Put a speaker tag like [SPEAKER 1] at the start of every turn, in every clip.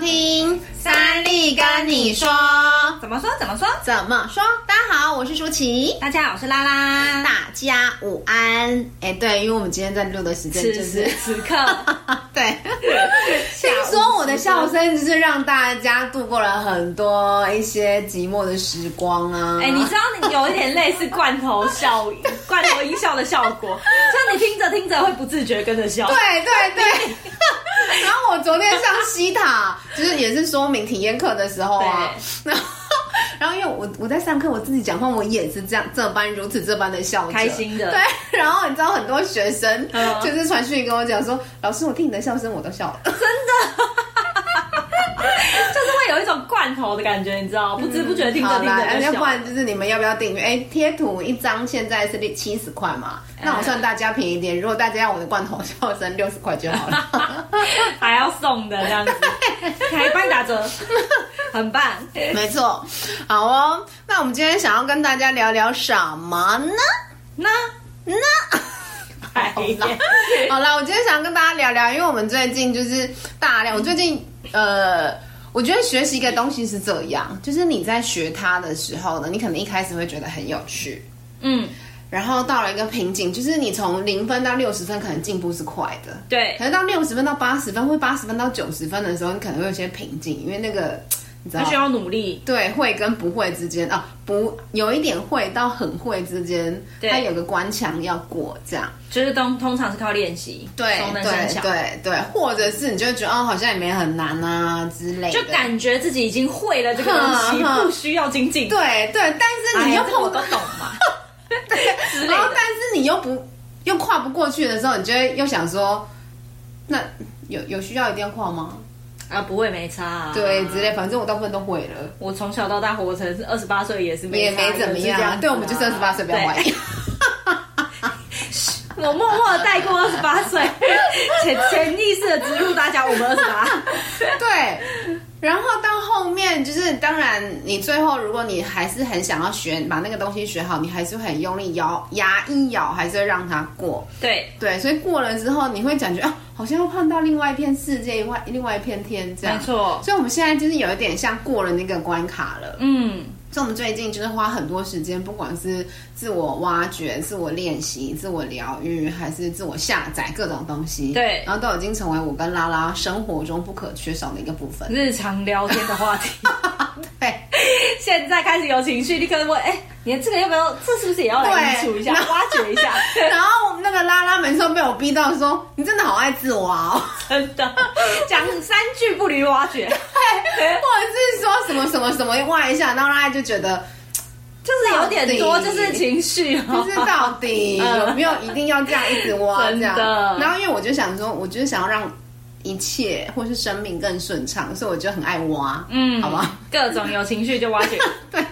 [SPEAKER 1] 听三立跟你说，
[SPEAKER 2] 怎么说？怎么说？
[SPEAKER 1] 怎么说？大家好，我是舒淇。
[SPEAKER 2] 大家好，我是拉拉。
[SPEAKER 1] 大家午安。哎，对，因为我们今天在录的时间就是
[SPEAKER 2] 此刻。
[SPEAKER 1] 对。听说我的笑声就是让大家度过了很多一些寂寞的时光啊。
[SPEAKER 2] 哎，你知道你有一点类似罐头效 罐头音效的效果，像你听着听着会不自觉跟着笑。
[SPEAKER 1] 对对对。然后我昨天上西塔，就是也是说明体验课的时候啊，然后然后因为我我在上课，我自己讲话，我也是这样这般如此这般的笑，
[SPEAKER 2] 开心的。
[SPEAKER 1] 对，然后你知道很多学生就是传讯跟我讲说，老师，我听你的笑声我都笑了，真的。
[SPEAKER 2] 就是会有一种罐头的感觉，你知道，不知不觉听着听着，
[SPEAKER 1] 要不然就是你们要不要订阅？哎，贴图一张现在是七十块嘛，那我算大家便宜一点。如果大家要我的罐头笑声，六十块就好了，
[SPEAKER 2] 还要送的这样子，还帮你打折，很棒。
[SPEAKER 1] 没错，好哦。那我们今天想要跟大家聊聊什么呢？
[SPEAKER 2] 那
[SPEAKER 1] 那好了，好了，我今天想要跟大家聊聊，因为我们最近就是大量，我最近。呃，我觉得学习一个东西是这样，就是你在学它的时候呢，你可能一开始会觉得很有趣，嗯，然后到了一个瓶颈，就是你从零分到六十分，可能进步是快的，
[SPEAKER 2] 对，
[SPEAKER 1] 可能到六十分到八十分，或八十分到九十分的时候，你可能会有些瓶颈，因为那个。
[SPEAKER 2] 你需要努力，
[SPEAKER 1] 对，会跟不会之间啊，不有一点会到很会之间，它有个关墙要过，这样。
[SPEAKER 2] 就是通通常是靠练习，
[SPEAKER 1] 对对对对，或者是你就觉得哦，好像也没很难啊之类的，
[SPEAKER 2] 就感觉自己已经会了这个东西，不需要精进，
[SPEAKER 1] 对对，但是你又碰
[SPEAKER 2] 我都懂嘛，
[SPEAKER 1] 对，然后但是你又不又跨不过去的时候，你就会又想说，那有有需要一定要跨吗？
[SPEAKER 2] 啊，不会没差啊，
[SPEAKER 1] 对，之类，反正我大部分都会了。
[SPEAKER 2] 我从小到大活成是二十八岁，也是没
[SPEAKER 1] 也没怎么样。啊、对，我们就是二十八岁，不要怀疑。
[SPEAKER 2] 我默默的带过二十八岁，潜潜意识的植入大家，我们二十八。
[SPEAKER 1] 对，然后到后面就是，当然你最后如果你还是很想要学，把那个东西学好，你还是会很用力咬牙一咬，还是会让它过。
[SPEAKER 2] 对对，
[SPEAKER 1] 所以过了之后，你会感觉啊，好像又碰到另外一片世界，外另外一片天这样。
[SPEAKER 2] 没错，
[SPEAKER 1] 所以我们现在就是有一点像过了那个关卡了。嗯。所以我们最近就是花很多时间，不管是自我挖掘、自我练习、自我疗愈，还是自我下载各种东西，
[SPEAKER 2] 对，
[SPEAKER 1] 然后都已经成为我跟拉拉生活中不可缺少的一个部分，
[SPEAKER 2] 日常聊天的话题。
[SPEAKER 1] 对，
[SPEAKER 2] 现在开始有情绪，立刻问：哎，你这个要不要？这是不是也要来基础一下、挖掘一下？
[SPEAKER 1] 然后那个拉拉每次都被我逼到说：你真的好爱自我哦，
[SPEAKER 2] 真的，讲三句不离挖掘。
[SPEAKER 1] 或者是说什么什么什么挖一下，然后大家就觉得
[SPEAKER 2] 就是有点多，就是情绪，
[SPEAKER 1] 就是到底 有没有一定要这样一直挖 这样？然后因为我就想说，我就是想要让一切或是生命更顺畅，所以我就很爱挖，嗯，好吧，
[SPEAKER 2] 各种有情绪就挖掘，
[SPEAKER 1] 对。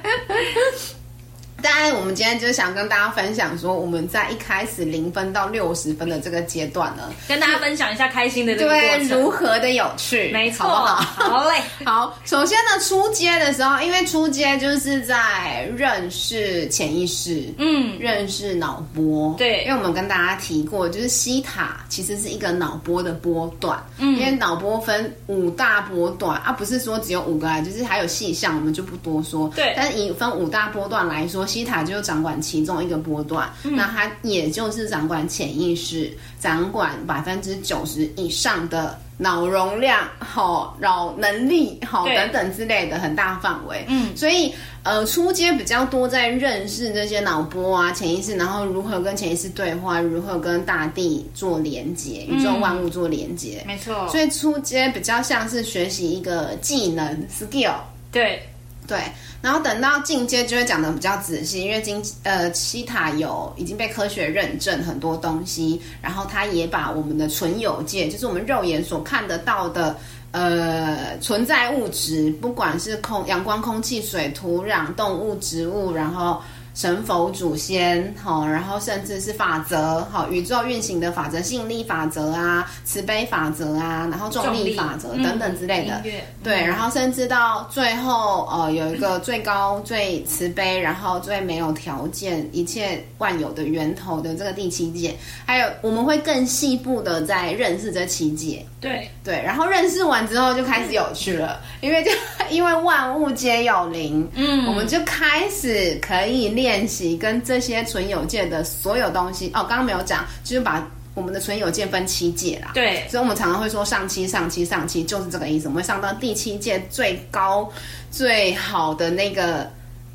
[SPEAKER 1] 当然，我们今天就是想跟大家分享说，我们在一开始零分到六十分的这个阶段呢，
[SPEAKER 2] 跟大家分享一下开心的这个过程，
[SPEAKER 1] 对，如何的有趣，
[SPEAKER 2] 没错，
[SPEAKER 1] 好不好？
[SPEAKER 2] 好嘞。
[SPEAKER 1] 好，首先呢，出街的时候，因为出街就是在认识潜意识，嗯，认识脑波，
[SPEAKER 2] 对，
[SPEAKER 1] 因为我们跟大家提过，就是西塔其实是一个脑波的波段，嗯，因为脑波分五大波段啊，不是说只有五个啊，就是还有细项，我们就不多说，
[SPEAKER 2] 对，
[SPEAKER 1] 但是以分五大波段来说。西塔就掌管其中一个波段，嗯、那它也就是掌管潜意识，掌管百分之九十以上的脑容量、好脑能力、好等等之类的很大范围。嗯，所以呃，初阶比较多在认识这些脑波啊、潜意识，然后如何跟潜意识对话，如何跟大地做连接、宇宙万物做连接。
[SPEAKER 2] 没错，
[SPEAKER 1] 所以初阶比较像是学习一个技能 skill。
[SPEAKER 2] 对。
[SPEAKER 1] 对，然后等到进阶就会讲的比较仔细，因为金呃西塔有已经被科学认证很多东西，然后它也把我们的纯有界，就是我们肉眼所看得到的呃存在物质，不管是空阳光、空气、水、土壤、动物、植物，然后神佛祖先，好，然后甚至是法则，好，宇宙运行的法则，吸引力法则啊，慈悲法则啊，然后重力法则等等之类的，
[SPEAKER 2] 嗯、
[SPEAKER 1] 对，然后甚至到最后，呃，有一个最高、最慈悲，然后最没有条件，一切万有的源头的这个第七界，还有我们会更细部的在认识这七界，
[SPEAKER 2] 对。
[SPEAKER 1] 对，然后认识完之后就开始有趣了，因为就 因为万物皆有灵，嗯，我们就开始可以练。练习跟这些存有界的所有东西哦，刚刚没有讲，就是把我们的存有界分七界啦。
[SPEAKER 2] 对，
[SPEAKER 1] 所以我们常常会说上七、上七、上七，就是这个意思。我们会上到第七界最高、最好的那个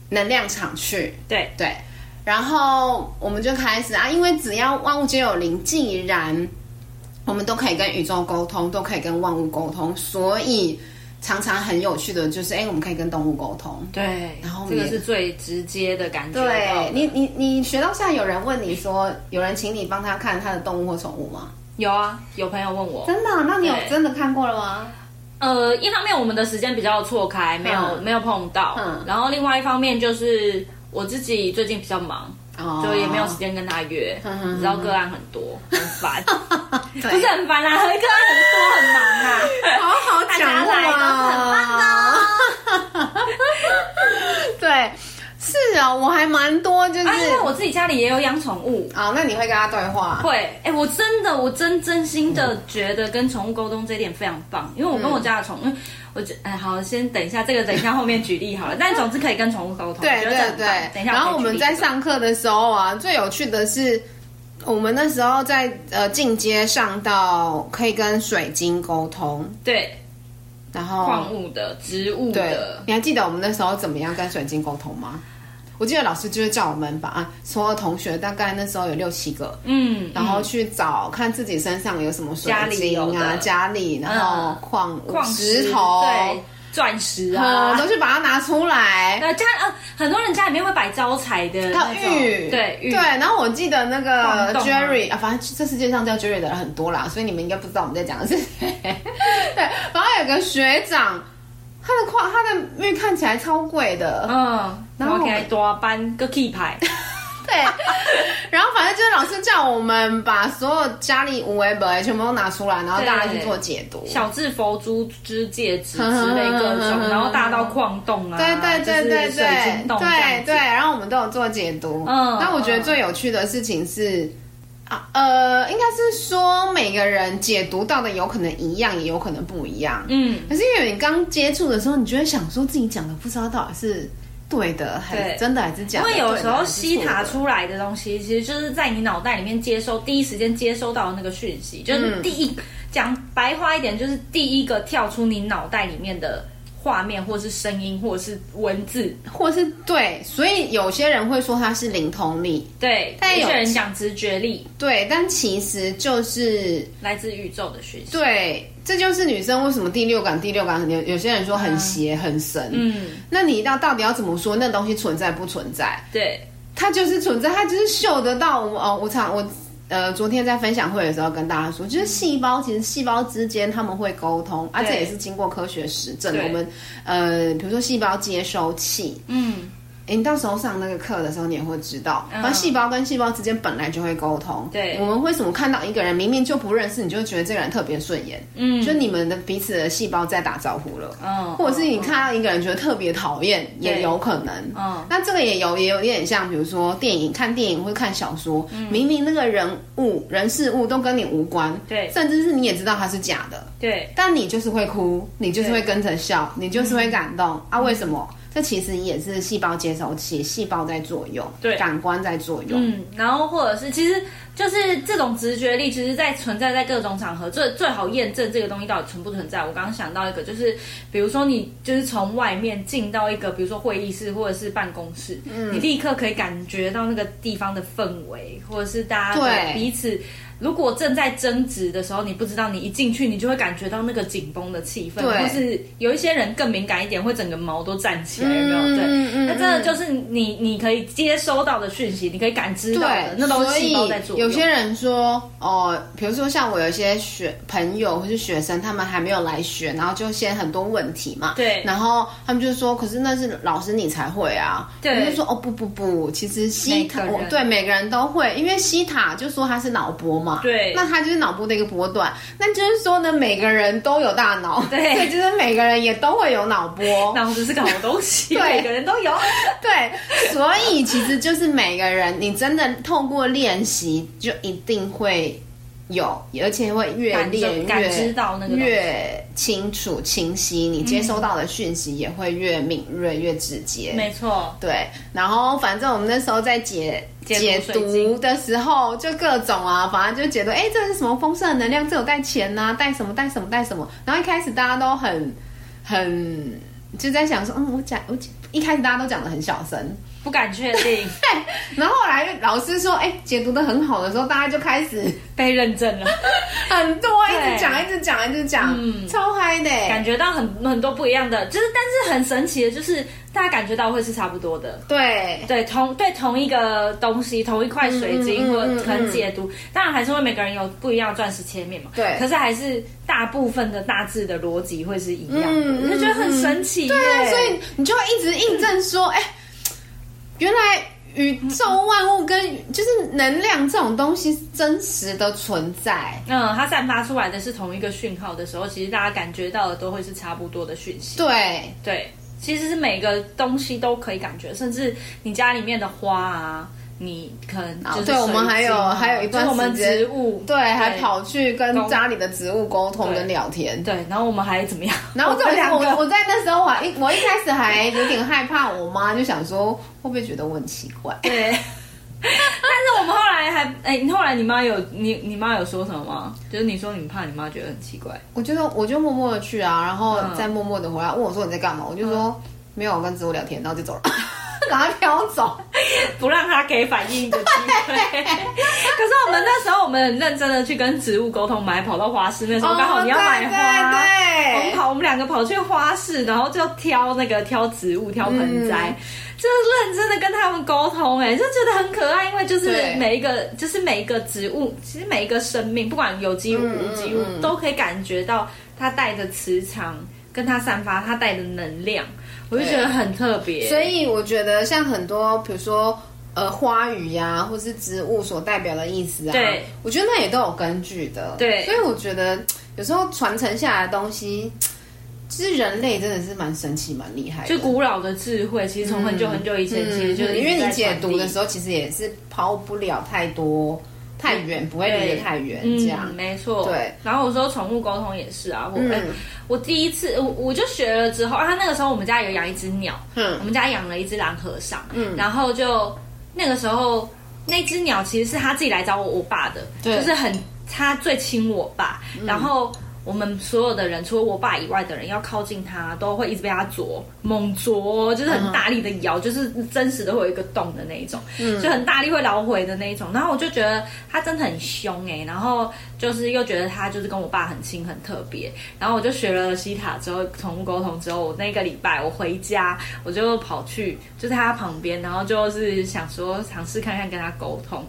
[SPEAKER 1] 能量场去。
[SPEAKER 2] 对
[SPEAKER 1] 对，然后我们就开始啊，因为只要万物皆有灵，既然我们都可以跟宇宙沟通，都可以跟万物沟通，所以。常常很有趣的就是，哎、欸，我们可以跟动物沟通，
[SPEAKER 2] 对，然后这个是最直接的感觉。
[SPEAKER 1] 对你，你，你学到现在，有人问你说，有人请你帮他看他的动物或宠物吗？
[SPEAKER 2] 有啊，有朋友问我，
[SPEAKER 1] 真的？那你有真的看过了吗？
[SPEAKER 2] 呃，一方面我们的时间比较错开，没有、嗯、没有碰到，嗯，然后另外一方面就是我自己最近比较忙。哦，就也没有时间跟他约，你知道个案很多，很烦，不是很烦啊，个案很多很忙啊，
[SPEAKER 1] 好好讲话，很棒的，对，是啊，我还蛮多，就是、啊、因
[SPEAKER 2] 为我自己家里也有养宠物
[SPEAKER 1] 啊，那你会跟他对话？
[SPEAKER 2] 会，哎、欸，我真的，我真真心的觉得跟宠物沟通这一点非常棒，因为我跟我家的宠物。嗯我觉哎，好，先等一下，这个等一下后面举例好了。但总之可以跟宠物沟通。
[SPEAKER 1] 对对对。等一下。然后我们在上课的时候啊，最有趣的是，我们那时候在呃进阶上到可以跟水晶沟通。
[SPEAKER 2] 对。
[SPEAKER 1] 然后。
[SPEAKER 2] 矿物的、植物的。
[SPEAKER 1] 你还记得我们那时候怎么样跟水晶沟通吗？我记得老师就是叫我们把啊，所有同学大概那时候有六七个，嗯，然后去找看自己身上有什么水晶啊，家里，然后矿矿石头，
[SPEAKER 2] 对，钻石啊，
[SPEAKER 1] 都去把它拿出来。
[SPEAKER 2] 呃，家呃，很多人家里面会摆招财的，玉，对玉，
[SPEAKER 1] 对。然后我记得那个 Jerry 啊，反正这世界上叫 Jerry 的人很多啦，所以你们应该不知道我们在讲的是谁。对，然后有个学长。他的矿，他的玉看起来超贵的，嗯，
[SPEAKER 2] 然后给多搬个 key 牌，
[SPEAKER 1] 对，然后反正就是老师叫我们把所有家里五维本全部都拿出来，然后大家去做解读，
[SPEAKER 2] 小至佛珠之戒指之类各种，然后大到矿洞啊，
[SPEAKER 1] 对对对对对对对，然后我们都有做解读，嗯，那我觉得最有趣的事情是。啊，呃，应该是说每个人解读到的有可能一样，也有可能不一样。嗯，可是因为你刚接触的时候，你就会想说自己讲的不知道到底是对的还是真的，还是假的。
[SPEAKER 2] 因为有时候西塔出来的东西，其实就是在你脑袋里面接收第一时间接收到的那个讯息，就是第一讲白话一点，就是第一个跳出你脑袋里面的。画面，或是声音，或者是文字，
[SPEAKER 1] 或是对，所以有些人会说它是灵通力，
[SPEAKER 2] 对，但有些人讲直觉力，
[SPEAKER 1] 对，但其实就是
[SPEAKER 2] 来自宇宙的讯息。
[SPEAKER 1] 对，这就是女生为什么第六感，第六感有有些人说很邪、嗯、很神，嗯，那你到到底要怎么说那东西存在不存在？
[SPEAKER 2] 对，
[SPEAKER 1] 它就是存在，它就是嗅得到。我哦，我常我。呃，昨天在分享会的时候跟大家说，就是细胞其实细胞之间他们会沟通，而、啊、这也是经过科学实证。我们呃，比如说细胞接收器，嗯。欸、你到时候上那个课的时候，你也会知道，那细胞跟细胞之间本来就会沟通。对，我们为什么看到一个人明明就不认识，你就会觉得这个人特别顺眼？嗯，就你们的彼此的细胞在打招呼了。嗯，或者是你看到一个人觉得特别讨厌，也有可能。嗯，那这个也有也有点像，比如说电影，看电影或看小说，嗯、明明那个人物、人事物都跟你无关，对，甚至是你也知道他是假的，对，但你就是会哭，你就是会跟着笑，你就是会感动、嗯、啊？为什么？这其实也是细胞接收器，细胞在作用，对，感官在作用。
[SPEAKER 2] 嗯，然后或者是，其实就是这种直觉力，其实在存在在各种场合，最最好验证这个东西到底存不存在。我刚刚想到一个，就是比如说你就是从外面进到一个，比如说会议室或者是办公室，嗯，你立刻可以感觉到那个地方的氛围，或者是大家的彼此。如果正在争执的时候，你不知道，你一进去，你就会感觉到那个紧绷的气氛，或是有一些人更敏感一点，会整个毛都站起来，有没有？对，那真的就是你你可以接收到的讯息，你可以感知到的，那都是细胞在做。
[SPEAKER 1] 有些人说，哦，比如说像我有一些学朋友或是学生，他们还没有来学，然后就先很多问题嘛。
[SPEAKER 2] 对。
[SPEAKER 1] 然后他们就说，可是那是老师你才会啊。
[SPEAKER 2] 对。
[SPEAKER 1] 我就说，哦不不不，其实西塔，我对每个人都会，因为西塔就说他是脑波嘛。
[SPEAKER 2] 对。
[SPEAKER 1] 那它就是脑波的一个波段，那就是说呢，每个人都有大脑。
[SPEAKER 2] 对。
[SPEAKER 1] 所以就是每个人也都会有脑波。
[SPEAKER 2] 脑子是个好东西。
[SPEAKER 1] 对。
[SPEAKER 2] 每个人都有。
[SPEAKER 1] 对。所以其实就是每个人，你真的透过练习，就一定会有，而且会越练越
[SPEAKER 2] 感知到那个
[SPEAKER 1] 越清楚清晰，你接收到的讯息也会越敏锐、越直接。
[SPEAKER 2] 没错，
[SPEAKER 1] 对。然后反正我们那时候在解解读的时候，就各种啊，反正就解读，哎，这是什么丰盛的能量？这有带钱呐，带什么带什么带什么。然后一开始大家都很很就在想说，嗯，我讲我讲一开始大家都讲的很小声。
[SPEAKER 2] 不敢确定，
[SPEAKER 1] 对。然后后来老师说：“哎、欸，解读的很好的时候，大家就开始
[SPEAKER 2] 被认证了，
[SPEAKER 1] 很多一直讲，一直讲，一直讲，嗯，超嗨的，
[SPEAKER 2] 感觉到很很多不一样的，就是但是很神奇的，就是大家感觉到会是差不多的，
[SPEAKER 1] 对。
[SPEAKER 2] 对，同对同一个东西，同一块水晶或可能解读，当然还是会每个人有不一样的钻石切面嘛，
[SPEAKER 1] 对，
[SPEAKER 2] 可是还是大部分的大致的逻辑会是一样的，嗯、就觉得很神奇，
[SPEAKER 1] 对啊，所以你就会一直印证说，哎、欸。原来宇宙万物跟就是能量这种东西真实的存在。
[SPEAKER 2] 嗯，它散发出来的是同一个讯号的时候，其实大家感觉到的都会是差不多的讯息。
[SPEAKER 1] 对
[SPEAKER 2] 对，其实是每个东西都可以感觉，甚至你家里面的花啊。你可能就是
[SPEAKER 1] 对，我们还有还有一段
[SPEAKER 2] 时间，
[SPEAKER 1] 对，还跑去跟家里的植物沟通跟聊天，
[SPEAKER 2] 对，然后我们还怎么样？
[SPEAKER 1] 然后这两个，我在那时候我还一我一开始还有点害怕，我妈就想说会不会觉得我很奇怪？
[SPEAKER 2] 对，但是我们后来还哎，你后来你妈有你你妈有说什么吗？就是你说你怕你妈觉得很奇怪，
[SPEAKER 1] 我就我就默默的去啊，然后再默默的回来问我说你在干嘛？我就说没有，我跟植物聊天，然后就走了。赶快飘走，
[SPEAKER 2] 不让他给反应的机会。可是我们那时候，我们很认真的去跟植物沟通，买跑到花市。那时候刚好你要买花，
[SPEAKER 1] 对，
[SPEAKER 2] 我们跑，我们两个跑去花市，然后就挑那个挑植物、挑盆栽，就是认真的跟他们沟通，哎，就觉得很可爱。因为就是每一个，就是每一个植物，其实每一个生命，不管有机物、无机物，都可以感觉到它带着磁场，跟它散发它带的能量。我就觉得很特别，
[SPEAKER 1] 所以我觉得像很多，比如说呃花语呀，或是植物所代表的意思啊，
[SPEAKER 2] 对，
[SPEAKER 1] 我觉得那也都有根据的。
[SPEAKER 2] 对，
[SPEAKER 1] 所以我觉得有时候传承下来的东西，其实人类真的是蛮神奇、蛮厉害的。
[SPEAKER 2] 就古老的智慧，其实从很久很久以前，其实就是
[SPEAKER 1] 因为你解读的时候，其实也是抛不了太多。太远不会离得太远，这样、
[SPEAKER 2] 嗯、没错。
[SPEAKER 1] 对，
[SPEAKER 2] 然后我说宠物沟通也是啊，我、我第一次我我就学了之后啊，那个时候我们家有养一只鸟，嗯，我们家养了一只蓝和尚，嗯，然后就那个时候那只鸟其实是他自己来找我我爸的，就是很他最亲我爸，嗯、然后。我们所有的人，除了我爸以外的人，要靠近他，都会一直被他啄，猛啄，就是很大力的咬，uh. 就是真实的会有一个洞的那一种，嗯，就很大力会劳回的那一种。然后我就觉得他真的很凶哎，然后就是又觉得他就是跟我爸很亲很特别。然后我就学了西塔之后，宠物沟通之后，我那个礼拜我回家，我就跑去就在他旁边，然后就是想说尝试看看跟他沟通，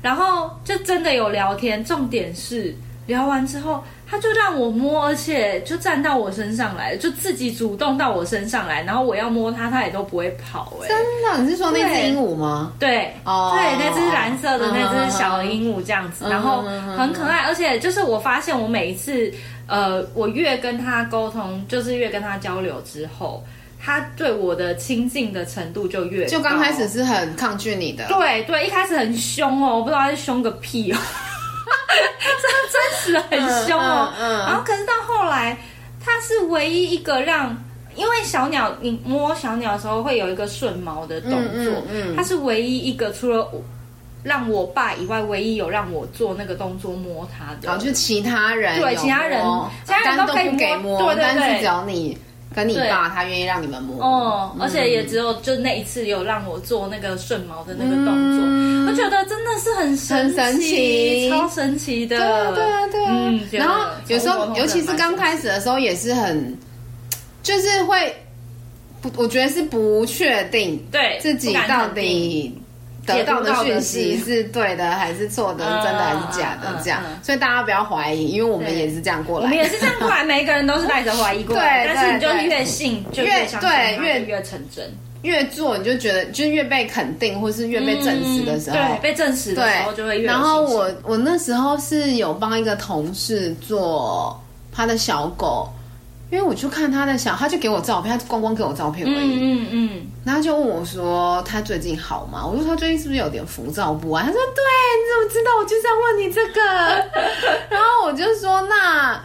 [SPEAKER 2] 然后就真的有聊天。重点是聊完之后。他就让我摸，而且就站到我身上来，就自己主动到我身上来，然后我要摸它，它也都不会跑。哎，
[SPEAKER 1] 真的？你是说那只鹦鹉吗？
[SPEAKER 2] 对，哦，对，那只蓝色的那只小鹦鹉这样子，然后很可爱，而且就是我发现我每一次，呃，我越跟他沟通，就是越跟他交流之后，他对我的亲近的程度就越。
[SPEAKER 1] 就刚开始是很抗拒你的，
[SPEAKER 2] 对对，一开始很凶哦，我不知道他是凶个屁哦。真真实很凶哦，嗯嗯嗯、然后可是到后来，他是唯一一个让，因为小鸟你摸小鸟的时候会有一个顺毛的动作，嗯嗯嗯、它是唯一一个除了我让我爸以外，唯一有让我做那个动作摸它的，
[SPEAKER 1] 然后就其他人
[SPEAKER 2] 对其他人，其他人都可以摸，
[SPEAKER 1] 摸
[SPEAKER 2] 对对对，
[SPEAKER 1] 但是只要你。跟你爸，他愿意让你们摸。
[SPEAKER 2] 哦，嗯、而且也只有就那一次有让我做那个顺毛的那个动作，嗯、我觉得真的是很神奇，
[SPEAKER 1] 神奇。
[SPEAKER 2] 超神奇的，
[SPEAKER 1] 对啊对啊对啊。嗯、然后有时候，尤其是刚开始的时候，也是很，就是会不，我觉得是不确定，
[SPEAKER 2] 对
[SPEAKER 1] 自己到底得到的讯息是。对的还是错的，真的还是假的，这样，所以大家不要怀疑，因为我们也是这样过来，
[SPEAKER 2] 我们也是这样过来，每一个人都是带着怀疑过来，但是你就越信就越，
[SPEAKER 1] 对，越
[SPEAKER 2] 越成真，
[SPEAKER 1] 越做你就觉得就越被肯定，或是越被证实的时候，
[SPEAKER 2] 对，被证实的时候就会越。
[SPEAKER 1] 然后我我那时候是有帮一个同事做他的小狗。因为我去看他的小，他就给我照片，他光光给我照片而已。嗯嗯，嗯，然后就问我说：“他最近好吗？”我说：“他最近是不是有点浮躁不安？”他说：“对，你怎么知道？我就是要问你这个。”然后我就说：“那，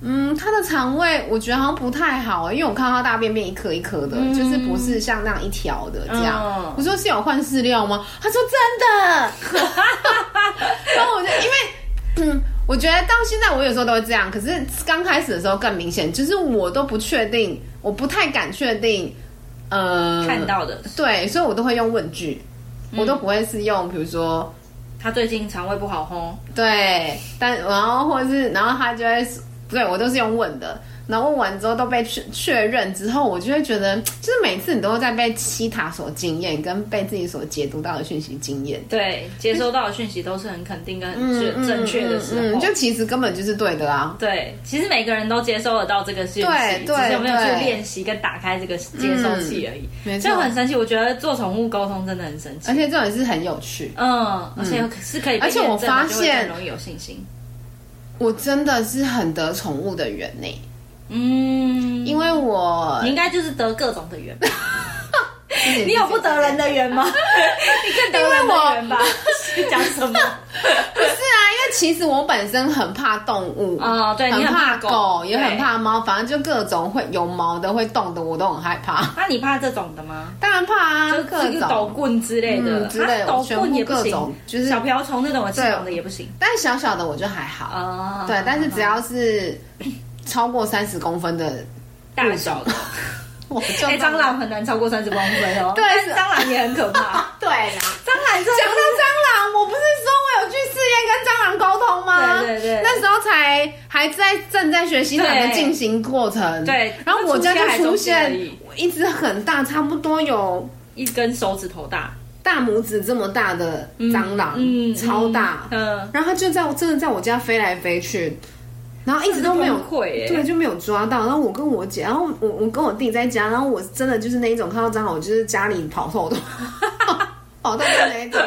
[SPEAKER 1] 嗯，他的肠胃我觉得好像不太好，因为我看到他大便便一颗一颗的，嗯、就是不是像那样一条的这样。嗯”我说：“是有换饲料吗？”他说：“真的。”然后我就因为嗯。我觉得到现在，我有时候都会这样。可是刚开始的时候更明显，就是我都不确定，我不太敢确定，呃，
[SPEAKER 2] 看到的
[SPEAKER 1] 对，所以我都会用问句，嗯、我都不会是用，比如说
[SPEAKER 2] 他最近肠胃不好吼，
[SPEAKER 1] 对，但然后或者是然后他就会，对我都是用问的。然后问完之后都被确确认之后，我就会觉得，就是每次你都会在被七塔所惊艳，跟被自己所解读到的讯息惊艳。
[SPEAKER 2] 对，接收到的讯息都是很肯定跟很正确的时候，
[SPEAKER 1] 嗯嗯嗯嗯，就其实根本就是对的啊。
[SPEAKER 2] 对，其实每个人都接收得到这个讯息，对，对，只是有没有去练习跟打开这个接收器而已。没错，就很神奇。我觉得做宠物沟通真的很神奇，
[SPEAKER 1] 而且这种也是很有趣。
[SPEAKER 2] 嗯，而且是可以，而且我发现容易有信心。
[SPEAKER 1] 我真的是很得宠物的缘呢。
[SPEAKER 2] 嗯，因为我你应该就是得各种的缘，你有不得人的缘吗？你更得人的缘吧？你讲什么？
[SPEAKER 1] 不是啊，因为其实我本身很怕动物
[SPEAKER 2] 啊，对，
[SPEAKER 1] 很怕狗，
[SPEAKER 2] 也
[SPEAKER 1] 很怕猫，反正就各种会有毛的、会动的，我都很害怕。
[SPEAKER 2] 那你怕这种的吗？
[SPEAKER 1] 当然怕啊，
[SPEAKER 2] 就各种斗棍之类的
[SPEAKER 1] 之类，斗棍也不行，
[SPEAKER 2] 就是小瓢虫那种我吃的也不行。
[SPEAKER 1] 但小小的我就还好啊，对，但是只要是。超过三十公分的
[SPEAKER 2] 大小的，哎，蟑螂很难超过三十公分哦。
[SPEAKER 1] 对，
[SPEAKER 2] 蟑螂也很可怕。
[SPEAKER 1] 对啦，蟑螂讲到蟑螂，我不是说我有去试验跟蟑螂沟通吗？
[SPEAKER 2] 对对对，
[SPEAKER 1] 那时候才还在正在学习它的进行过程。
[SPEAKER 2] 对，
[SPEAKER 1] 然后我家就出现一只很大，差不多有
[SPEAKER 2] 一根手指头大，
[SPEAKER 1] 大拇指这么大的蟑螂，嗯，超大，嗯，然后它就在我真的在我家飞来飞去。然后一直都没有，对，就没有抓到。然后我跟我姐，然后我我跟我弟在家，然后我真的就是那一种看到蟑螂，我就是家里跑透的，跑透的那一种。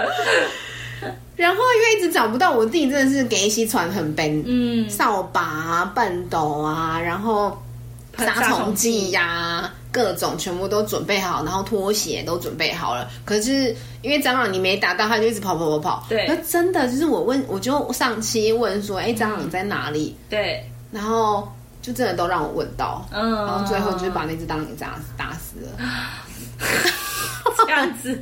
[SPEAKER 1] 然后因为一直找不到，我弟真的是给一些传很笨，嗯，扫把啊、畚斗啊，然后杀虫剂呀。各种全部都准备好，然后拖鞋都准备好了。可是因为蟑螂你没打到，它就一直跑跑跑跑。
[SPEAKER 2] 对，
[SPEAKER 1] 那真的就是我问，我就上期问说，哎，蟑螂在哪里？
[SPEAKER 2] 对，
[SPEAKER 1] 然后就真的都让我问到，嗯，然后最后就是把那只蟑螂打死，打死了。
[SPEAKER 2] 这样子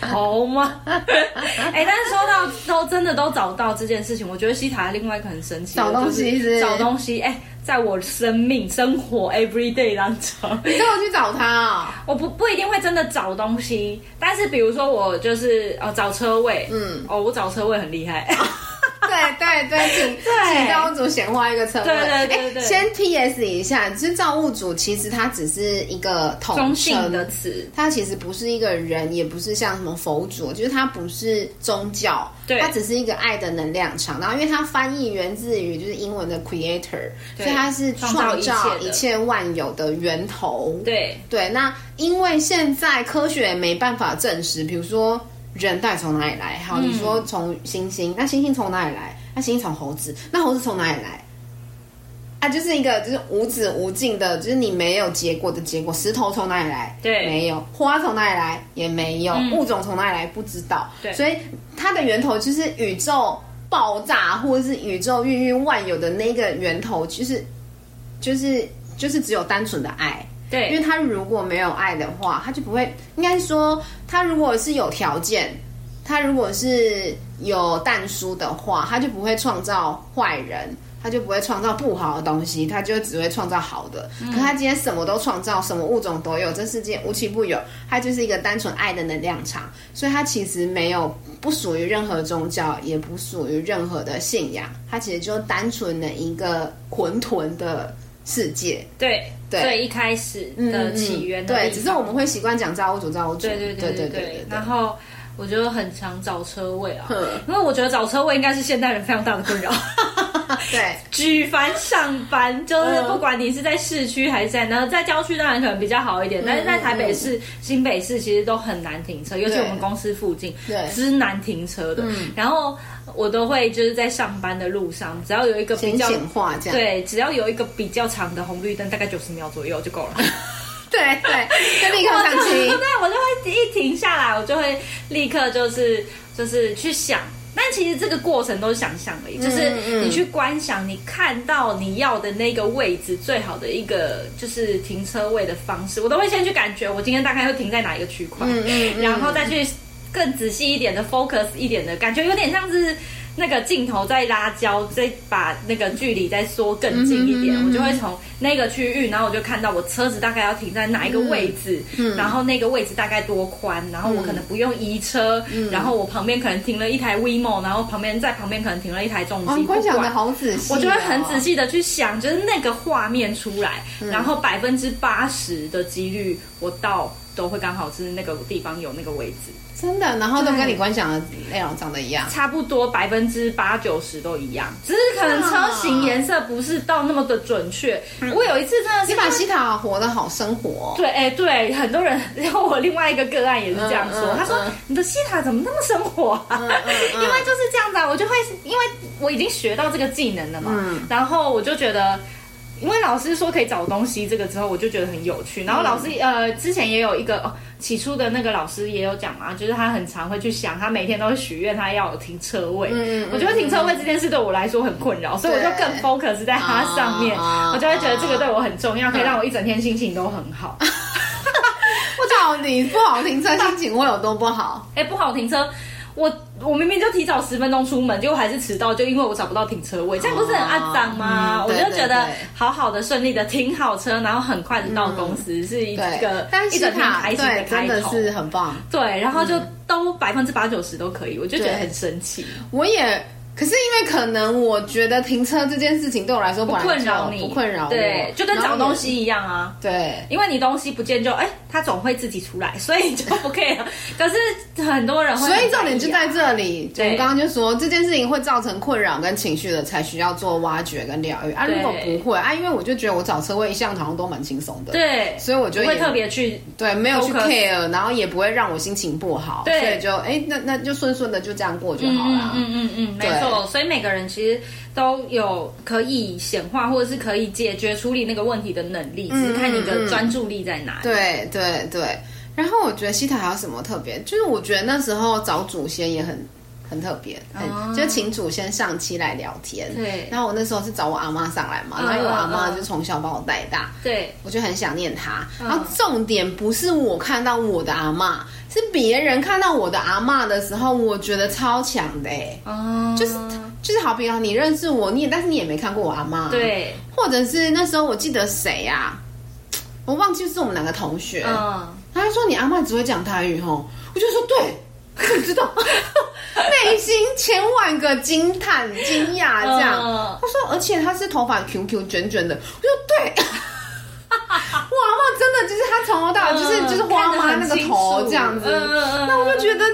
[SPEAKER 2] 好吗？哎，但是说到都真的都找到这件事情，我觉得西塔另外一个很神奇，
[SPEAKER 1] 找东西是
[SPEAKER 2] 找东西，哎。在我生命、生活 every day 当中，
[SPEAKER 1] 你叫我去找他啊、哦？
[SPEAKER 2] 我不不一定会真的找东西，但是比如说我就是哦找车位，嗯，哦我找车位很厉害。
[SPEAKER 1] 对对对，请请造物主显化一个车位。
[SPEAKER 2] 对对对对，
[SPEAKER 1] 先 PS 一下，就是造物主其实它只是一个统称
[SPEAKER 2] 的词，
[SPEAKER 1] 它其实不是一个人，也不是像什么佛祖，就是它不是宗教，
[SPEAKER 2] 对，
[SPEAKER 1] 它只是一个爱的能量场。然后，因为它翻译源自于就是英文的 creator，所以它是创造一切万有的源头。
[SPEAKER 2] 对
[SPEAKER 1] 对，那因为现在科学没办法证实，比如说。人到底从哪里来？好，你说从猩猩，嗯、那猩猩从哪里来？那猩猩从猴子，那猴子从哪里来？啊，就是一个就是无止无尽的，就是你没有结果的结果。石头从哪里来？
[SPEAKER 2] 对，
[SPEAKER 1] 没有。花从哪里来？也没有。嗯、物种从哪里来？不知道。
[SPEAKER 2] 对，
[SPEAKER 1] 所以它的源头就是宇宙爆炸，或者是宇宙孕育万有的那个源头，就是就是就是只有单纯的爱。
[SPEAKER 2] 对，
[SPEAKER 1] 因为他如果没有爱的话，他就不会。应该说，他如果是有条件，他如果是有但书的话，他就不会创造坏人，他就不会创造不好的东西，他就只会创造好的。嗯、可他今天什么都创造，什么物种都有，这世界无奇不有，他就是一个单纯爱的能量场，所以他其实没有不属于任何宗教，也不属于任何的信仰，他其实就单纯的一个混沌的世界。
[SPEAKER 2] 对。对，一开始的起源的、嗯嗯，对，
[SPEAKER 1] 只是我们会习惯讲造物主，造物主，
[SPEAKER 2] 对对对对对。然后我觉得很常找车位啊，因为我觉得找车位应该是现代人非常大的困扰。
[SPEAKER 1] 对，
[SPEAKER 2] 举凡上班，就是不管你是在市区还是在，然后在郊区当然可能比较好一点，但是在台北市、新北市其实都很难停车，尤其我们公司附近，对，是难停车的。然后我都会就是在上班的路上，只要有一个比
[SPEAKER 1] 较
[SPEAKER 2] 对，只要有一个比较长的红绿灯，大概九十秒左右就够了。
[SPEAKER 1] 对对，就立刻上去。
[SPEAKER 2] 对，我就会一停下来，我就会立刻就是就是去想。但其实这个过程都是想象而已，就是你去观想，你看到你要的那个位置最好的一个就是停车位的方式，我都会先去感觉我今天大概会停在哪一个区块，然后再去更仔细一点的 focus 一点的感觉，有点像是。那个镜头在拉焦，再把那个距离再缩更近一点，嗯、我就会从那个区域，然后我就看到我车子大概要停在哪一个位置，嗯、然后那个位置大概多宽，然后我可能不用移车，嗯、然后我旁边可能停了一台 WeMo，然后旁边在旁边可能停了一台重机，
[SPEAKER 1] 观想的好仔细、哦，
[SPEAKER 2] 我就会很仔细的去想，就是那个画面出来，嗯、然后百分之八十的几率我到。都会刚好是那个地方有那个位置，
[SPEAKER 1] 真的，然后都跟你观想的内容长得一样，
[SPEAKER 2] 差不多百分之八九十都一样，只是可能车型颜色不是到那么的准确。嗯、我有一次真的是，
[SPEAKER 1] 你把西塔活得好生活，
[SPEAKER 2] 对，哎，对，很多人，然后我另外一个个案也是这样说，嗯嗯、他说、嗯、你的西塔怎么那么生活啊？因为就是这样子啊，我就会因为我已经学到这个技能了嘛，嗯、然后我就觉得。因为老师说可以找东西，这个之后我就觉得很有趣。然后老师呃，之前也有一个哦，起初的那个老师也有讲嘛，就是他很常会去想，他每天都会许愿，他要有停车位。嗯，我觉得停车位这件事对我来说很困扰，所以我就更 focus 在它上面，我就会觉得这个对我很重要，可以让我一整天心情都很好。
[SPEAKER 1] 不知道你不好停车，心情会有多不好？
[SPEAKER 2] 哎，不好停车。我我明明就提早十分钟出门，结果还是迟到，就因为我找不到停车位，这样不是很阿脏吗？我就觉得好好的顺利的停好车，然后很快的到公司，是一个一整天开心的开头，
[SPEAKER 1] 真的是很棒。
[SPEAKER 2] 对，然后就都百分之八九十都可以，我就觉得很神奇。
[SPEAKER 1] 我也。可是因为可能我觉得停车这件事情对我来说不困扰你，不困扰我，
[SPEAKER 2] 对，就跟找东西一样啊。
[SPEAKER 1] 对，
[SPEAKER 2] 因为你东西不见就哎，它总会自己出来，所以就不 care。可是很多人会，
[SPEAKER 1] 所以重点就在这里。我们刚刚就说这件事情会造成困扰跟情绪的，才需要做挖掘跟疗愈啊。如果不会啊，因为我就觉得我找车位一向好像都蛮轻松的，对，所以我就
[SPEAKER 2] 会特别去
[SPEAKER 1] 对，没有去 care，然后也不会让我心情不好，所以就哎，那那就顺顺的就这样过就好了。
[SPEAKER 2] 嗯嗯嗯，没错，所以每个人。其实都有可以显化或者是可以解决处理那个问题的能力，只是看你的专注力在哪里。
[SPEAKER 1] 对对对。然后我觉得西塔还有什么特别？就是我觉得那时候找祖先也很很特别，很就请祖先上期来聊天。对。然后我那时候是找我阿妈上来嘛，然后我阿妈就从小把我带大。对。我就很想念她。然后重点不是我看到我的阿妈，是别人看到我的阿妈的时候，我觉得超强的。哦。就是。就是好比啊你认识我，你也但是你也没看过我阿妈，对，或者是那时候我记得谁呀、啊，我忘记是我们两个同学，嗯，他就说你阿妈只会讲台语吼，我就说对，我知道，内心千万个惊叹惊讶这样，嗯、他说而且他是头发 QQ 卷卷的，我说对，真的就是他从头到尾就是、嗯、就是花妈那个头这样子，嗯、那我就觉得。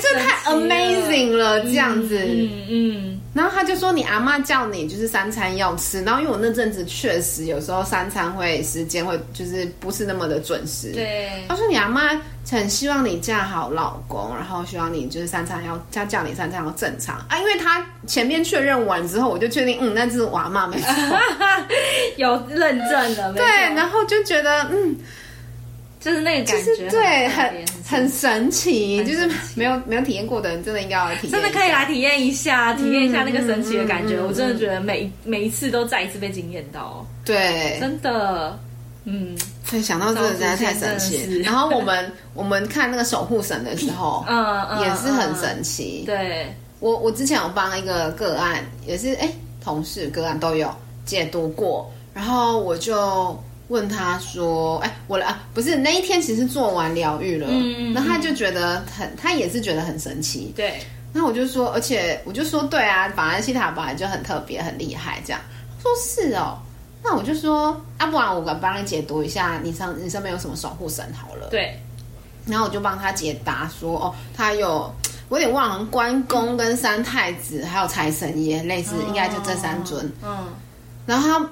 [SPEAKER 1] 这太 amazing 了，这样子，嗯嗯。然后他就说：“你阿妈叫你就是三餐要吃。”然后因为我那阵子确实有时候三餐会时间会就是不是那么的准时。对。他说：“你阿妈很希望你嫁好老公，然后希望你就是三餐要他叫你三餐要正常啊。”因为他前面确认完之后，我就确定，嗯，那是我阿妈没错，
[SPEAKER 2] 有认证的。
[SPEAKER 1] 对，然后就觉得，嗯。
[SPEAKER 2] 就是那个感觉，
[SPEAKER 1] 对，很很神奇，就是没有没有体验过的人，真的应该要体验，
[SPEAKER 2] 真的可以来体验一下，体验一下那个神奇的感觉。我真的觉得每每一次都再一次被惊艳到，
[SPEAKER 1] 对，
[SPEAKER 2] 真的，嗯，
[SPEAKER 1] 所以想到这个实在太神奇。然后我们我们看那个守护神的时候，嗯，也是很神奇。对，我我之前有帮一个个案，也是哎同事个案都有解读过，然后我就。问他说：“哎，我啊，不是那一天，其实做完疗愈了，嗯，那他就觉得很，他也是觉得很神奇，对。那我就说，而且我就说，对啊，法兰西塔本来就很特别，很厉害，这样说是哦。那我就说，啊，不然我帮你解读一下，你上你上面有什么守护神好了，对。然后我就帮他解答说，哦，他有我有点忘了，关公跟三太子还有财神爷，类似应该就这三尊。嗯，然后他。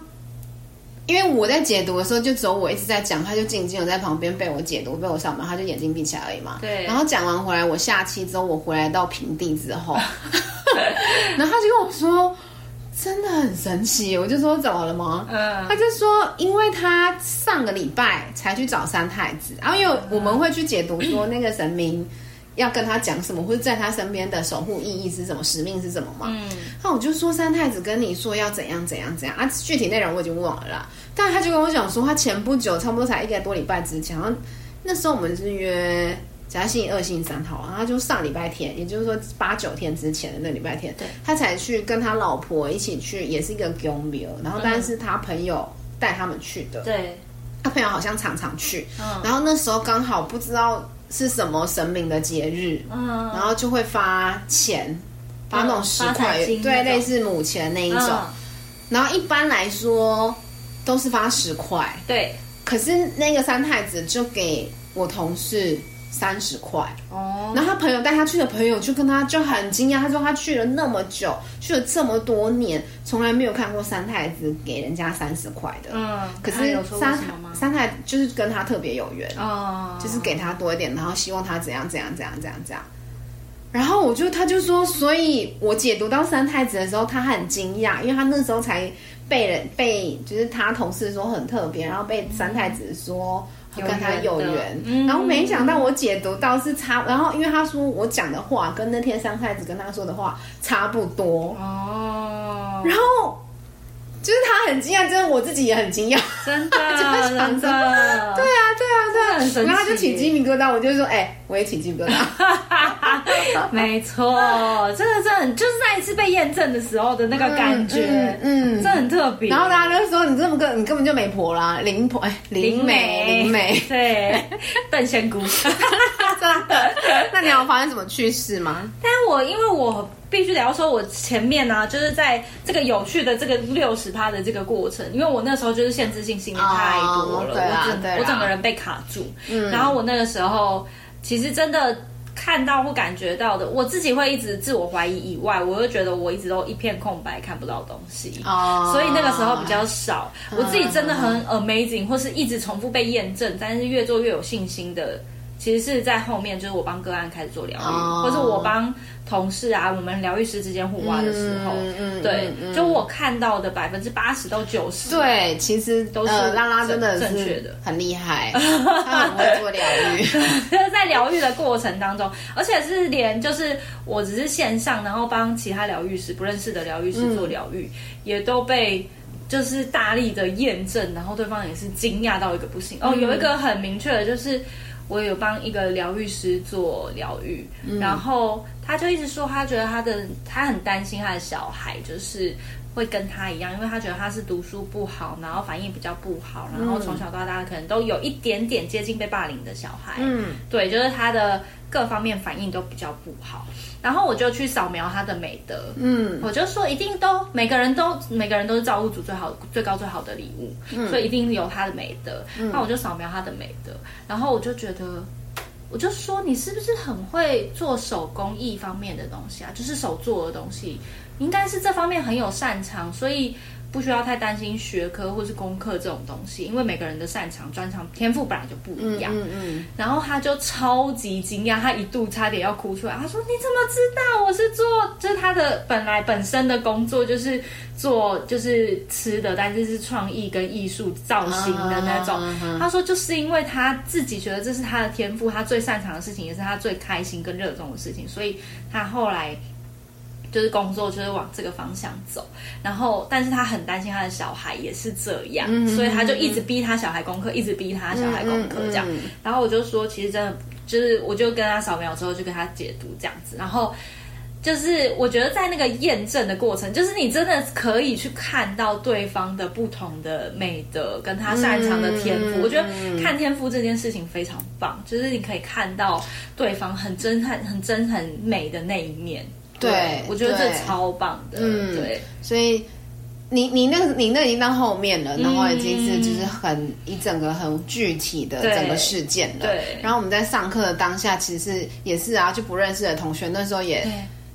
[SPEAKER 1] 因为我在解读的时候，就只有我一直在讲，他就静静的在旁边被我解读，被我上班，他就眼睛闭起来而已嘛。
[SPEAKER 2] 对。
[SPEAKER 1] 然后讲完回来，我下期之后，我回来到平地之后，然后他就跟我说，真的很神奇。我就说怎么了吗？嗯。他就说，因为他上个礼拜才去找三太子，然后因为我们会去解读说那个神明。要跟他讲什么，或者在他身边的守护意义是什么，使命是什么嘛？嗯，那我就说三太子跟你说要怎样怎样怎样啊，具体内容我已经忘了啦。但他就跟我讲说，他前不久，差不多才一个多礼拜之前，然后那时候我们是约，假如星期二、星期三好，然后他就上礼拜天，也就是说八九天之前的那礼拜天，对，他才去跟他老婆一起去，也是一个宫庙，然后但是他朋友带他们去的，
[SPEAKER 2] 对，
[SPEAKER 1] 他朋友好像常常去，嗯，然后那时候刚好不知道。是什么神明的节日，嗯，然后就会发钱，发那种十块，对，类似母钱那一种。嗯、然后一般来说都是发十块，
[SPEAKER 2] 对。
[SPEAKER 1] 可是那个三太子就给我同事。三十块哦，然后他朋友带他去的朋友就跟他就很惊讶，他说他去了那么久，去了这么多年，从来没有看过三太子给人家三十块的。嗯，可是三三太就是跟他特别有缘哦，就是给他多一点，然后希望他怎样怎样怎样怎样怎样。然后我就他就说，所以我解读到三太子的时候，他很惊讶，因为他那时候才被人被就是他同事说很特别，然后被三太子说。跟他有缘，嗯、然后没想到我解读到是差，然后因为他说我讲的话跟那天三太子跟他说的话差不多。哦，然后。就是他很惊讶，真的我自己也很惊讶，
[SPEAKER 2] 真的，真的，对
[SPEAKER 1] 啊，对啊，对啊，然后他就请鸡皮疙瘩，我就说，哎、欸，我也起鸡皮疙瘩，
[SPEAKER 2] 没错，真的，真的，就是那一次被验证的时候的那个感觉，嗯，这、很特别。
[SPEAKER 1] 然后大家就说，你这么个，你根本就没婆啦，灵婆，哎，灵媒，灵媒，
[SPEAKER 2] 对，邓仙姑，
[SPEAKER 1] 真的。那你有发生什么趣事吗？
[SPEAKER 2] 但我因为我。必须得要说，我前面呢、啊，就是在这个有趣的这个六十趴的这个过程，因为我那时候就是限制性信念太多了，哦、我整我整个人被卡住。嗯，然后我那个时候其实真的看到或感觉到的，我自己会一直自我怀疑以外，我又觉得我一直都一片空白，看不到东西。哦，所以那个时候比较少。我自己真的很 amazing，或是一直重复被验证，但是越做越有信心的。其实是在后面，就是我帮个案开始做疗愈，oh. 或者我帮同事啊，我们疗愈师之间互挖的时候，嗯、对，嗯、就我看到的百分之八十到九十，
[SPEAKER 1] 对，其实都是拉拉真的正确的，很厉害，他很会做疗愈，
[SPEAKER 2] 就 是在疗愈的过程当中，而且是连就是我只是线上，然后帮其他疗愈师不认识的疗愈师做疗愈，嗯、也都被就是大力的验证，然后对方也是惊讶到一个不行。哦，有一个很明确的就是。我有帮一个疗愈师做疗愈，嗯、然后他就一直说，他觉得他的他很担心他的小孩，就是会跟他一样，因为他觉得他是读书不好，然后反应比较不好，然后从小到大可能都有一点点接近被霸凌的小孩。嗯，对，就是他的各方面反应都比较不好。然后我就去扫描他的美德，嗯，我就说一定都每个人都每个人都是造物主最好最高最好的礼物，嗯，所以一定有他的美德。嗯，那我就扫描他的美德，然后我就觉得，我就说你是不是很会做手工艺方面的东西啊？就是手做的东西，应该是这方面很有擅长，所以。不需要太担心学科或是功课这种东西，因为每个人的擅长、专长、天赋本来就不一样。嗯嗯。嗯，然后他就超级惊讶，他一度差点要哭出来。他说：“你怎么知道我是做？就是他的本来本身的工作就是做就是吃的，但是是创意跟艺术造型的那种。啊”他说：“就是因为他自己觉得这是他的天赋，他最擅长的事情，也是他最开心跟热衷的事情，所以他后来。”就是工作就是往这个方向走，然后但是他很担心他的小孩也是这样，嗯、所以他就一直逼他小孩功课，嗯、一直逼他小孩功课这样。嗯嗯嗯、然后我就说，其实真的就是，我就跟他扫描之后就跟他解读这样子。然后就是我觉得在那个验证的过程，就是你真的可以去看到对方的不同的美德跟他擅长的天赋。嗯、我觉得看天赋这件事情非常棒，就是你可以看到对方很真、很很真、很美的那一面。对，我觉得这超棒的。嗯，对，
[SPEAKER 1] 所以你你那个你那已经到后面了，然后已经是就是很一整个很具体的整个事件了。
[SPEAKER 2] 对。
[SPEAKER 1] 然后我们在上课的当下，其实是也是啊，就不认识的同学，那时候也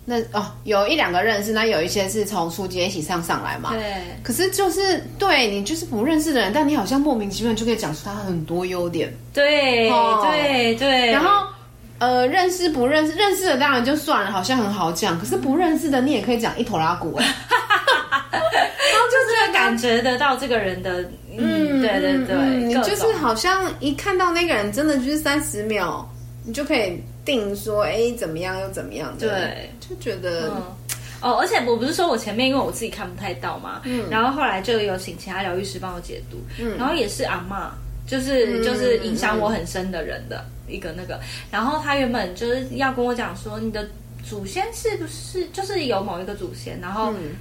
[SPEAKER 1] 那哦有一两个认识，那有一些是从初阶一起上上来嘛。
[SPEAKER 2] 对。
[SPEAKER 1] 可是就是对你就是不认识的人，但你好像莫名其妙就可以讲出他很多优点。
[SPEAKER 2] 对、哦、对对。
[SPEAKER 1] 然后呃，认识不认识，认识的当然就算了，好像很好讲。可是不认识的，你也可以讲一头拉骨哎。
[SPEAKER 2] 感觉得到这个人的，嗯，对对对，嗯、
[SPEAKER 1] 你就是好像一看到那个人，真的就是三十秒，你就可以定说，哎，怎么样又怎么样，
[SPEAKER 2] 对，
[SPEAKER 1] 就觉得、嗯，
[SPEAKER 2] 哦，而且我不是说我前面因为我自己看不太到嘛，嗯，然后后来就有请其他疗愈师帮我解读，嗯，然后也是阿嬷，就是、嗯、就是影响我很深的人的一个那个，然后他原本就是要跟我讲说，你的祖先是不是就是有某一个祖先，然后。嗯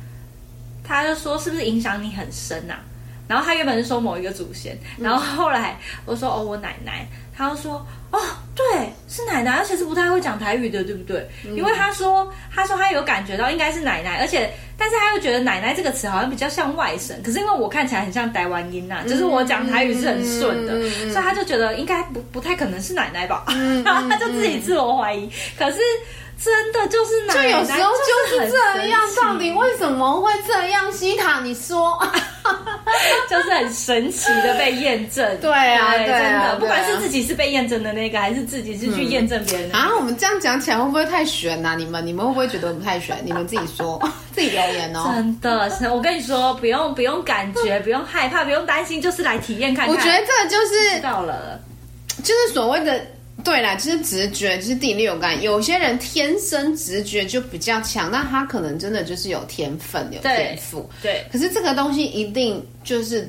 [SPEAKER 2] 他就说：“是不是影响你很深呐、啊？”然后他原本是说某一个祖先，然后后来我说：“哦，我奶奶。”他就说：“哦，对，是奶奶，而且是不太会讲台语的，对不对？”嗯、因为他说：“他说他有感觉到应该是奶奶，而且但是他又觉得‘奶奶’这个词好像比较像外省，可是因为我看起来很像台湾音呐、啊，就是我讲台语是很顺的，嗯、所以他就觉得应该不不太可能是奶奶吧，嗯、然后 他就自己自我怀疑。可是。真的就是奶奶，
[SPEAKER 1] 就有时候就是这样。到底为什么会这样？西塔，你说，
[SPEAKER 2] 就是很神奇的被验证。
[SPEAKER 1] 对啊，对，真的，
[SPEAKER 2] 不管是自己是被验证的那个，还是自己是去验证别人的。
[SPEAKER 1] 啊，我们这样讲起来会不会太悬呐？你们，你们会不会觉得不太悬？你们自己说，自己留言哦。
[SPEAKER 2] 真的，我跟你说，不用不用感觉，不用害怕，不用担心，就是来体验看看。
[SPEAKER 1] 我觉得这就是
[SPEAKER 2] 知道了，
[SPEAKER 1] 就是所谓的。对啦，就是直觉，就是第六感。有些人天生直觉就比较强，那他可能真的就是有天分、有天赋。
[SPEAKER 2] 对，
[SPEAKER 1] 可是这个东西一定就是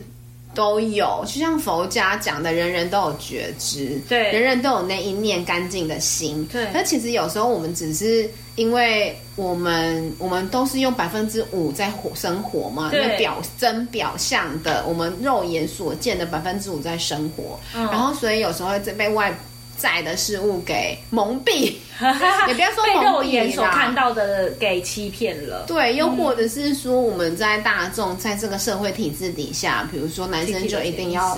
[SPEAKER 1] 都有，就像佛家讲的，人人都有觉知，
[SPEAKER 2] 对，
[SPEAKER 1] 人人都有那一念干净的心。
[SPEAKER 2] 对，
[SPEAKER 1] 那其实有时候我们只是因为我们我们都是用百分之五在活生活嘛，那表真表象的，我们肉眼所见的百分之五在生活，嗯，然后所以有时候会被外。在的事物给蒙蔽，也不要说
[SPEAKER 2] 被肉眼所看到的给欺骗了。
[SPEAKER 1] 对，又或者是说我们在大众在这个社会体制底下，比如说男生就一定要。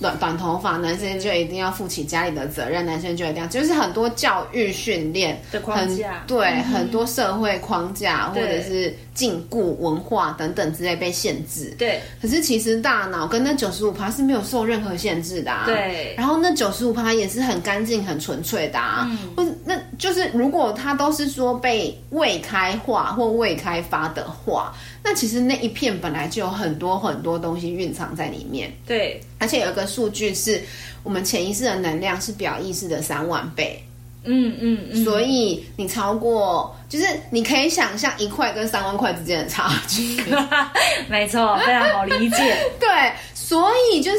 [SPEAKER 1] 短短头发，男生就一定要负起家里的责任，男生就一定要，就是很多教育训练
[SPEAKER 2] 的框架，
[SPEAKER 1] 对、嗯、很多社会框架或者是禁锢文化等等之类被限制。
[SPEAKER 2] 对，
[SPEAKER 1] 可是其实大脑跟那九十五趴是没有受任何限制的、啊。
[SPEAKER 2] 对，
[SPEAKER 1] 然后那九十五趴也是很干净、很纯粹的、啊。嗯，或者那就是如果他都是说被未开化或未开发的话。那其实那一片本来就有很多很多东西蕴藏在里面，
[SPEAKER 2] 对，
[SPEAKER 1] 而且有一个数据是我们潜意识的能量是表意识的三万倍，
[SPEAKER 2] 嗯嗯嗯，
[SPEAKER 1] 所以你超过，就是你可以想象一块跟三万块之间的差距，
[SPEAKER 2] 没错，非常好理解，
[SPEAKER 1] 对，所以就是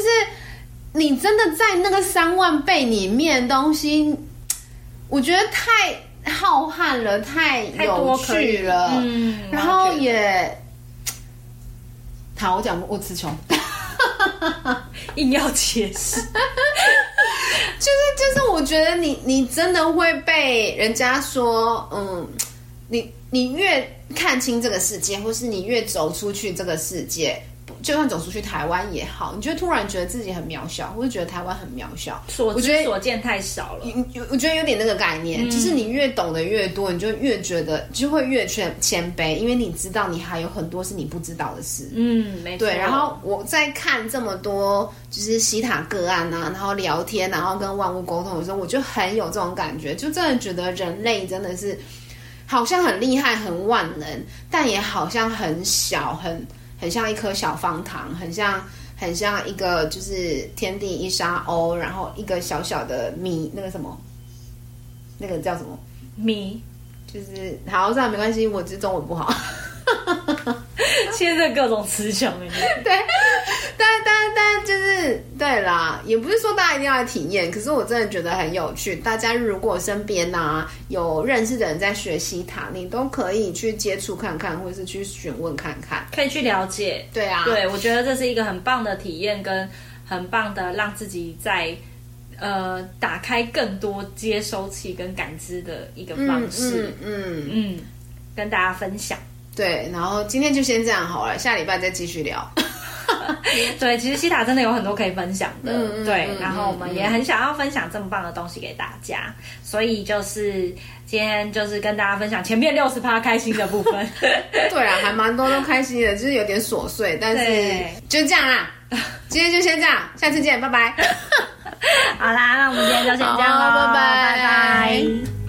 [SPEAKER 1] 你真的在那个三万倍里面东西，我觉得太浩瀚了，太有趣了，嗯，然后也。好，我讲过我词穷，
[SPEAKER 2] 硬要解释，
[SPEAKER 1] 就是就是，我觉得你你真的会被人家说，嗯，你你越看清这个世界，或是你越走出去这个世界。就算走出去台湾也好，你就突然觉得自己很渺小，或者觉得台湾很渺小，
[SPEAKER 2] 所我觉得所见太少了。
[SPEAKER 1] 我我觉得有点那个概念，嗯、就是你越懂得越多，你就越觉得就会越谦谦卑，因为你知道你还有很多是你不知道的事。
[SPEAKER 2] 嗯，没错。
[SPEAKER 1] 对，然后我在看这么多就是西塔个案啊，然后聊天，然后跟万物沟通的时候，我就很有这种感觉，就真的觉得人类真的是好像很厉害、很万能，但也好像很小、很。很像一颗小方糖，很像很像一个就是天地一沙鸥，然后一个小小的米，那个什么，那个叫什么？
[SPEAKER 2] 米，
[SPEAKER 1] 就是好，这样没关系，我只是中文不好。
[SPEAKER 2] 现在各种词穷，
[SPEAKER 1] 对，但但但就是对啦，也不是说大家一定要来体验，可是我真的觉得很有趣。大家如果身边呐、啊、有认识的人在学习塔，你都可以去接触看看，或者是去询问看看，
[SPEAKER 2] 可以去了解。
[SPEAKER 1] 对啊，
[SPEAKER 2] 对，我觉得这是一个很棒的体验，跟很棒的让自己在呃打开更多接收器跟感知的一个方式。
[SPEAKER 1] 嗯嗯，嗯，
[SPEAKER 2] 嗯，跟大家分享。
[SPEAKER 1] 对，然后今天就先这样好了，下礼拜再继续聊。
[SPEAKER 2] 对，其实西塔真的有很多可以分享的，嗯、对、嗯，然后我们也很想要分享这么棒的东西给大家，嗯、所以就是今天就是跟大家分享前面六十趴开心的部分。
[SPEAKER 1] 对啊，还蛮多都开心的，就是有点琐碎，但是就这样啦。今天就先这样，下次见，拜拜。
[SPEAKER 2] 好啦，那我们今天就先这样了，拜拜拜拜。